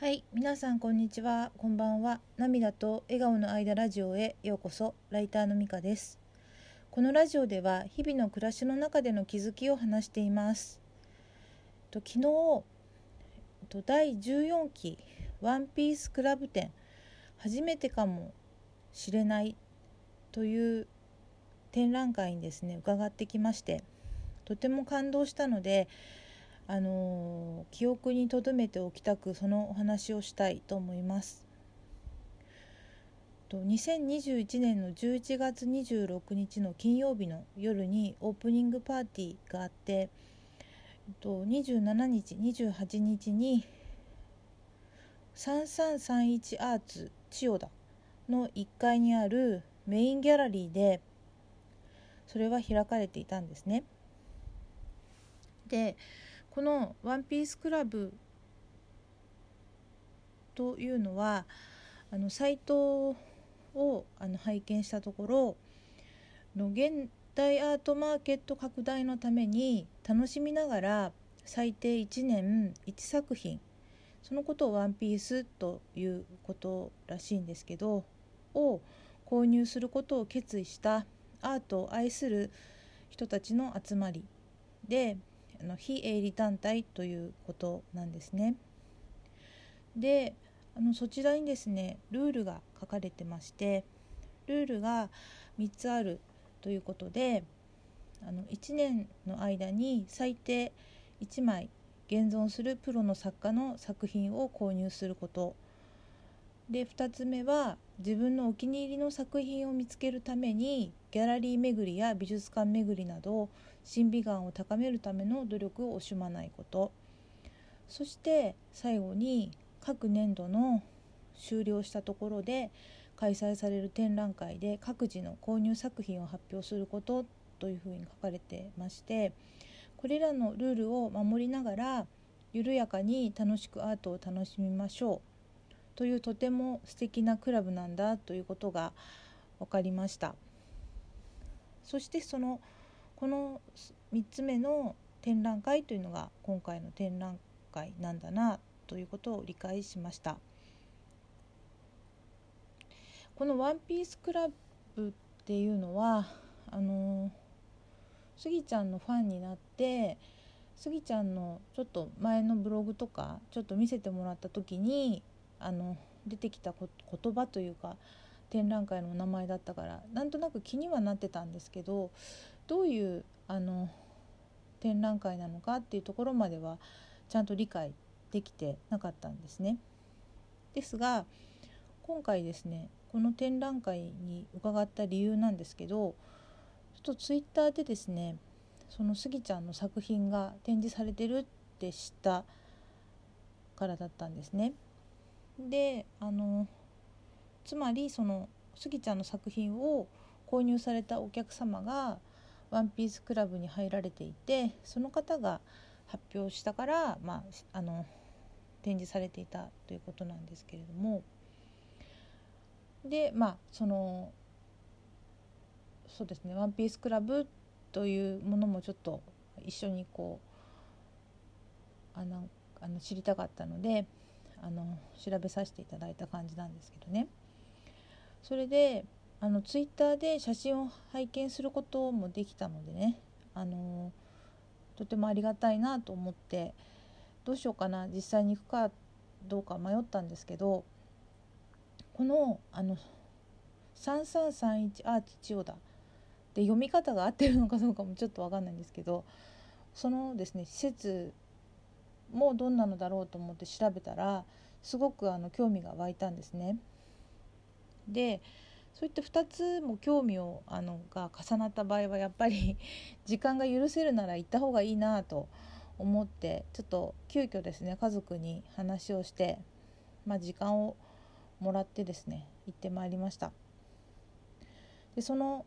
はい、皆さんこんにちは、こんばんは。涙と笑顔の間ラジオへようこそ。ライターのみかです。このラジオでは日々の暮らしの中での気づきを話しています。と昨日と第14期ワンピースクラブ展初めてかもしれないという展覧会にですね伺ってきましてとても感動したのであの記憶に留めておきたくそのお話をしたいと思います。2021年の11月26日の金曜日の夜にオープニングパーティーがあってと27日28日に3331アーツ千代田の1階にあるメインギャラリーでそれは開かれていたんですね。でこの「ワンピースクラブ」というのはあのサイトをあの拝見したところの現代アートマーケット拡大のために楽しみながら最低1年1作品そのことを「ワンピースということらしいんですけどを購入することを決意したアートを愛する人たちの集まりであの非営利団体ということなんですね。であのそちらにですねルールが書かれてましてルールが3つあるということであの1年の間に最低1枚現存するプロの作家の作品を購入することで2つ目は自分のお気に入りの作品を見つけるためにギャラリー巡りや美術館巡りなど審美眼を高めるための努力を惜しまないこと。そして最後に各年度の終了したところで開催される展覧会で各自の購入作品を発表することというふうに書かれてましてこれらのルールを守りながら緩やかに楽しくアートを楽しみましょう。というとても素敵なクラブなんだということが分かりました。そしてそのこの3つ目の展覧会というのが今回の展覧会なんだなということを理解しました。この「ワンピースクラブっていうのはあのスギちゃんのファンになってスギちゃんのちょっと前のブログとかちょっと見せてもらった時にあの出てきた言葉というか展覧会のお名前だったからなんとなく気にはなってたんですけどどういうあの展覧会なのかっていうところまではちゃんと理解できてなかったんですね。ですが今回ですねこの展覧会に伺った理由なんですけどちょっとツイッターでですねそのスギちゃんの作品が展示されてるって知ったからだったんですね。であのつまりそのスギちゃんの作品を購入されたお客様がワンピースクラブに入られていてその方が発表したから、まあ、あの展示されていたということなんですけれども。でまあそのそうですね「ワンピースクラブというものもちょっと一緒にこうあのあの知りたかったのであの調べさせていただいた感じなんですけどね。それであのツイッターで写真を拝見することもできたのでね。あのとてもありがたいなと思ってどうしようかな実際に行くかどうか迷ったんですけどこのあの3331アーツ千代田で読み方が合ってるのかどうかもちょっと分かんないんですけどそのですね施設もどんなのだろうと思って調べたらすごくあの興味が湧いたんですね。でそういった2つも興味をあのが重なった場合はやっぱり時間が許せるなら行った方がいいなと思ってちょっと急遽ですね家族に話をして、まあ、時間をもらってですね行ってまいりました。でその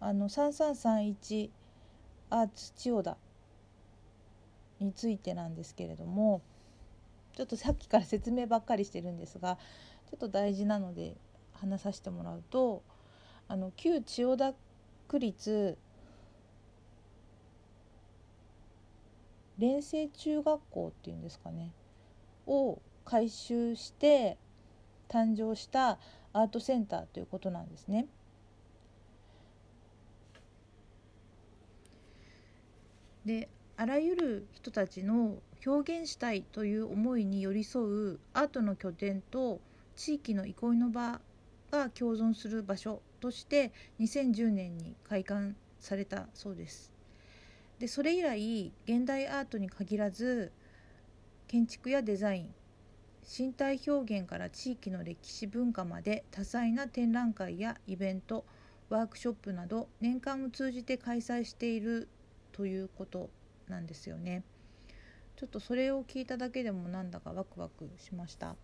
あの3331アーツ千代田についてなんですけれどもちょっとさっきから説明ばっかりしてるんですがちょっと大事なので話させてもらうとあの旧千代田区立連成中学校っていうんですかねを回収して誕生したアートセンターということなんですね。であらゆる人たちの表現したいという思いに寄り添うアートの拠点と地域の憩いの場が共存する場所として2010年に開館されたそうです。でそれ以来現代アートに限らず建築やデザイン身体表現から地域の歴史文化まで多彩な展覧会やイベントワークショップなど年間を通じて開催しているということなんですよね。ちょっとそれを聞いただけでもなんだかワクワクしました。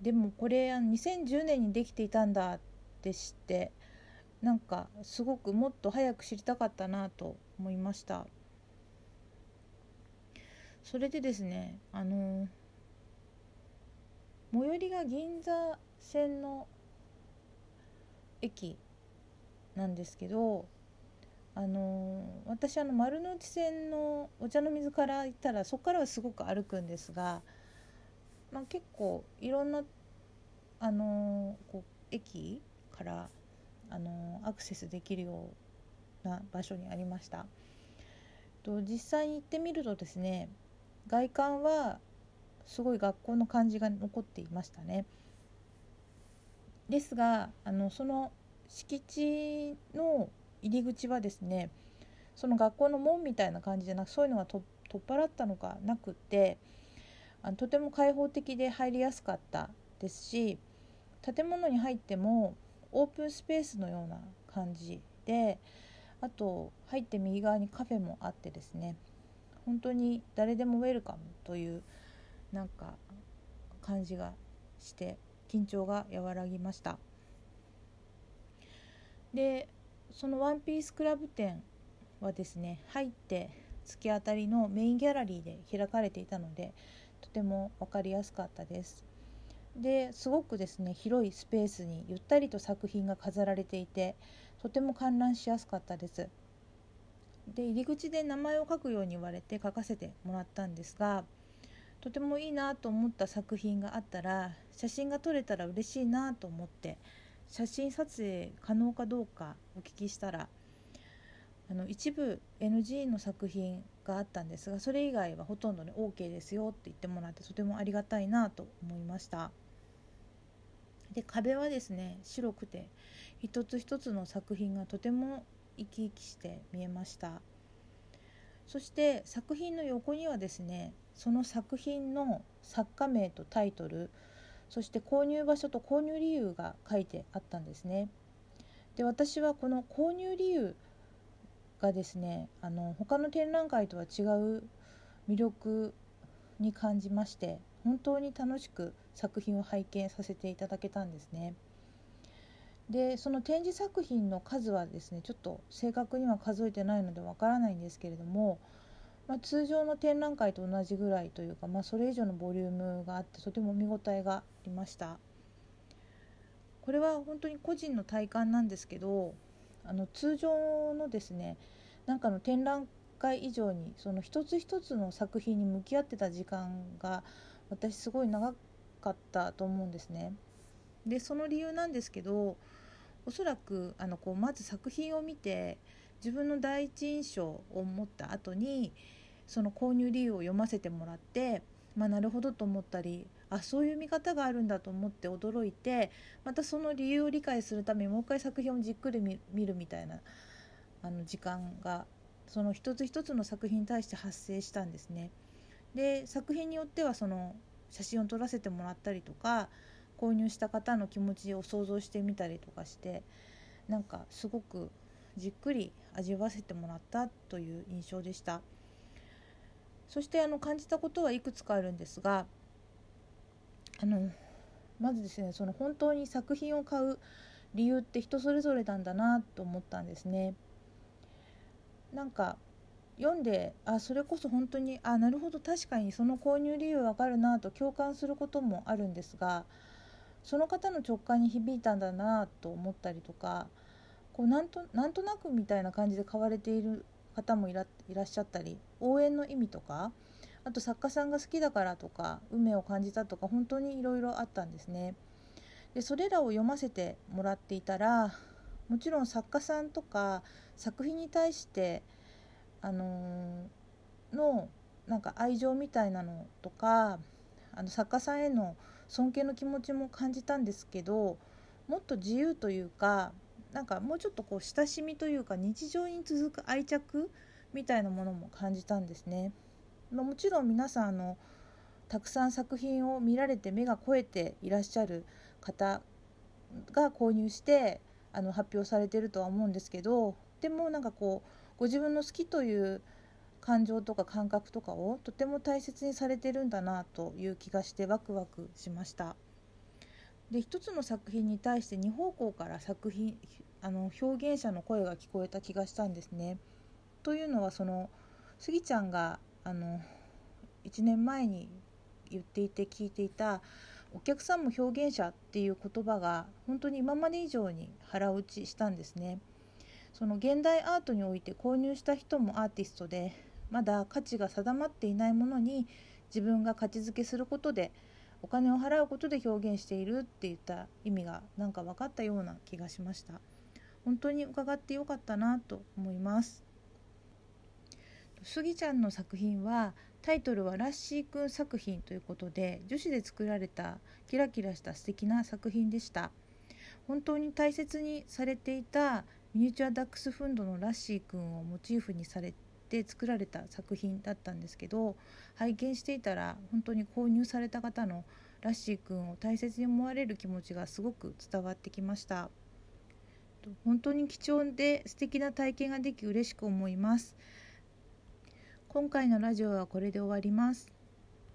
でもこれ2010年にできていたんだって知ってなんかすごくもっと早く知りたかったなと思いました。それでですねあの最寄りが銀座線の駅なんですけどあの私あの丸の内線のお茶の水から行ったらそこからはすごく歩くんですが、まあ、結構いろんなあのこう駅からあのアクセスできるような場所にありました。と実際に行ってみるとですね外観はすごい学校の感じが残っていましたね。ですがあのその敷地の入り口はですねその学校の門みたいな感じじゃなくそういうのが取っ払ったのがなくってあのとても開放的で入りやすかったですし建物に入ってもオープンスペースのような感じであと入って右側にカフェもあってですね本当に誰でもウェルカムというなんか感じがして緊張が和らぎました。でそのワンピースクラブ店はですね入って突き当たりのメインギャラリーで開かれていたのでとても分かりやすかったです。ですごくですね広いスペースにゆったりと作品が飾られていてとても観覧しやすかったです。で入り口で名前を書くように言われて書かせてもらったんですがとてもいいなと思った作品があったら写真が撮れたら嬉しいなと思って写真撮影可能かどうかお聞きしたらあの一部 NG の作品があったんですがそれ以外はほとんどね OK ですよって言ってもらってとてもありがたいなと思いました。で壁はですね白くて一つ一つの作品がとても生き生きして見えました。そして作品の横にはですねその作品の作家名とタイトルそして購入場所と購入理由が書いてあったんですねで私はこの購入理由がですねあの他の展覧会とは違う魅力に感じまして本当に楽しく作品を拝見させていただけたんですね。でその展示作品の数はですねちょっと正確には数えてないのでわからないんですけれども、まあ、通常の展覧会と同じぐらいというか、まあ、それ以上のボリュームがあってとても見応えがありましたこれは本当に個人の体感なんですけどあの通常のですねなんかの展覧会以上にその一つ一つの作品に向き合ってた時間が私すごい長かったと思うんですね。でその理由なんですけどおそらくあのこうまず作品を見て自分の第一印象を持った後にその購入理由を読ませてもらって、まあ、なるほどと思ったりあそういう見方があるんだと思って驚いてまたその理由を理解するためにもう一回作品をじっくり見るみたいなあの時間がその一つ一つの作品に対して発生したんですね。で作品によってはその写真を撮らせてもらったりとか購入した方の気持ちを想像してみたりとかしてなんかすごくじっくり味わわせてもらったという印象でしたそしてあの感じたことはいくつかあるんですがあのまずですねその本当に作品を買う理由って人それぞれなんだなと思ったんですね。なんか読んであそれこそ本当にあなるほど確かにその購入理由わかるなと共感することもあるんですがその方の直感に響いたんだなと思ったりとかこうなんとなんとなくみたいな感じで買われている方もいらっしゃったり応援の意味とかあと作家さんが好きだからとか運命を感じたとか本当にいろいろあったんですね。でそれらを読ませてもらっていたらもちろん作家さんとか作品に対してあのー、のなんか愛情みたいなのとかあの作家さんへの尊敬の気持ちも感じたんですけどもっと自由というかなんかもうちょっとこう親しみというか日常に続く愛着みたいなものも感じたんですね。ま、もちろん皆さんあのたくさん作品を見られて目が肥えていらっしゃる方が購入してあの発表されてるとは思うんですけどでもなんかこうご自分の好きという感情とか感覚とかをとても大切にされてるんだなという気がしてワクワクしました。で一つの作品に対して2方向から作品あの表現者の声が聞こえた気がしたんですね。というのはそのスギちゃんがあの1年前に言っていて聞いていたお客さんも表現者っていう言葉が本当に今まで以上に腹落ちしたんですね。その現代アートにおいて購入した人もアーティストでまだ価値が定まっていないものに自分が価値づけすることでお金を払うことで表現しているっていった意味がなんか分かったような気がしました。本当に伺ってよかったなと思います。スギちゃんの作品はタイトルはラッシーくん作品ということで女子で作られたキラキラした素敵な作品でした。本当に大切にされていたミニチュアダックスフンドのラッシーくんをモチーフにされで作られた作品だったんですけど拝見していたら本当に購入された方のラッシーくんを大切に思われる気持ちがすごく伝わってきました。本当に貴重で素敵な体験ができ嬉しく思います。今回のラジオはこれで終わります。